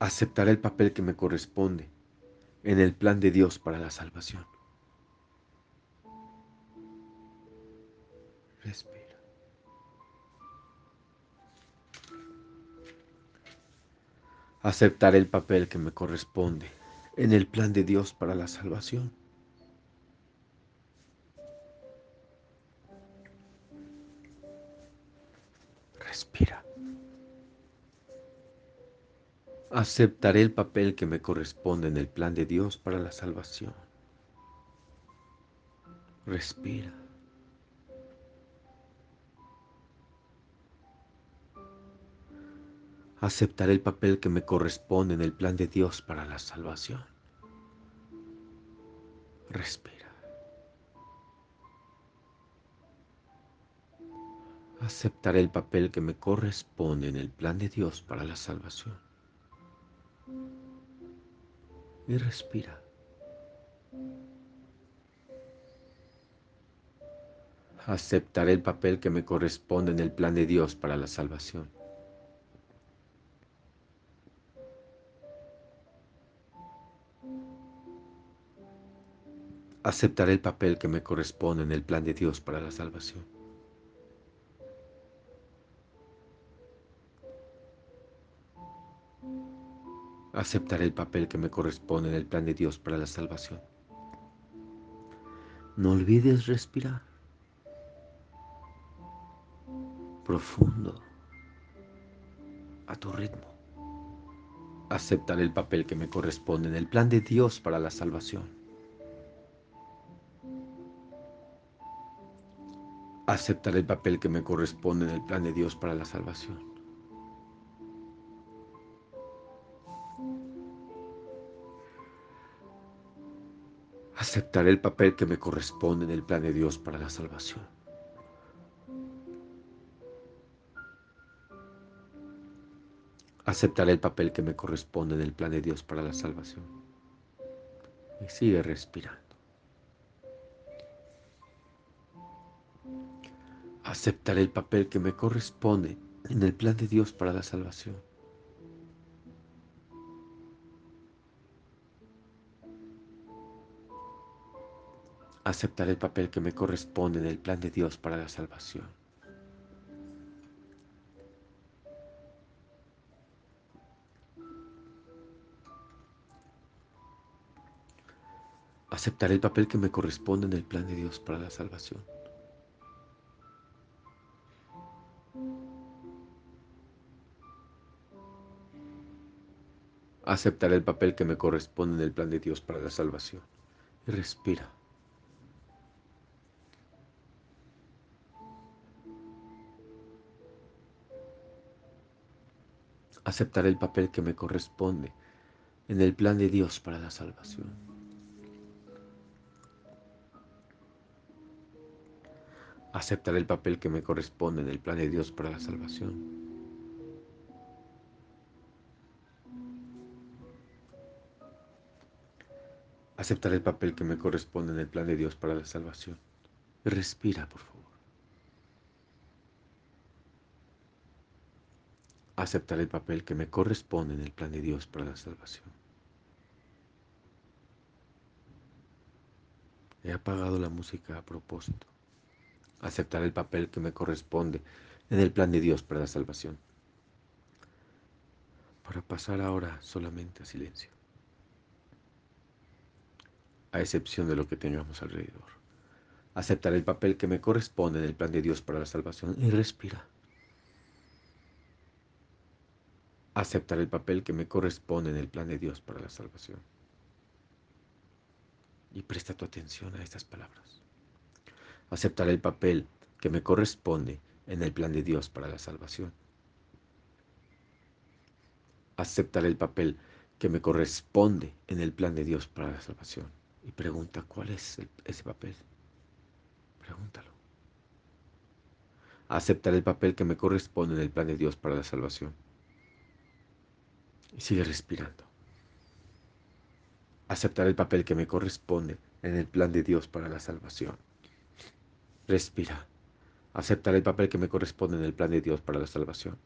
Aceptaré el papel que me corresponde en el plan de Dios para la salvación. Respira. Aceptaré el papel que me corresponde en el plan de Dios para la salvación. Respira. Aceptaré el papel que me corresponde en el plan de Dios para la salvación. Respira. Aceptaré el papel que me corresponde en el plan de Dios para la salvación. Respira. Aceptaré el papel que me corresponde en el plan de Dios para la salvación y respira. Aceptaré el papel que me corresponde en el plan de Dios para la salvación. Aceptaré el papel que me corresponde en el plan de Dios para la salvación. Aceptaré el papel que me corresponde en el plan de Dios para la salvación. No olvides respirar profundo a tu ritmo. Aceptaré el papel que me corresponde en el plan de Dios para la salvación. Aceptaré el papel que me corresponde en el plan de Dios para la salvación. Aceptaré el papel que me corresponde en el plan de Dios para la salvación. Aceptaré el papel que me corresponde en el plan de Dios para la salvación. Y sigue respirando. Aceptaré el papel que me corresponde en el plan de Dios para la salvación. Aceptar el papel que me corresponde en el plan de Dios para la salvación. Aceptaré el papel que me corresponde en el plan de Dios para la salvación. Aceptaré el papel que me corresponde en el plan de Dios para la salvación. Respira. Aceptaré el papel que me corresponde en el plan de Dios para la salvación. Aceptaré el papel que me corresponde en el plan de Dios para la salvación. Aceptaré el papel que me corresponde en el plan de Dios para la salvación. Respira, por favor. Aceptar el papel que me corresponde en el plan de Dios para la salvación. He apagado la música a propósito. Aceptar el papel que me corresponde en el plan de Dios para la salvación. Para pasar ahora solamente a silencio. A excepción de lo que tengamos alrededor. Aceptar el papel que me corresponde en el plan de Dios para la salvación y respira. Aceptar el papel que me corresponde en el plan de Dios para la salvación. Y presta tu atención a estas palabras. Aceptar el papel que me corresponde en el plan de Dios para la salvación. Aceptar el papel que me corresponde en el plan de Dios para la salvación. Y pregunta, ¿cuál es ese papel? Pregúntalo. Aceptar el papel que me corresponde en el plan de Dios para la salvación. Y sigue respirando. Aceptar el papel que me corresponde en el plan de Dios para la salvación. Respira. Aceptar el papel que me corresponde en el plan de Dios para la salvación.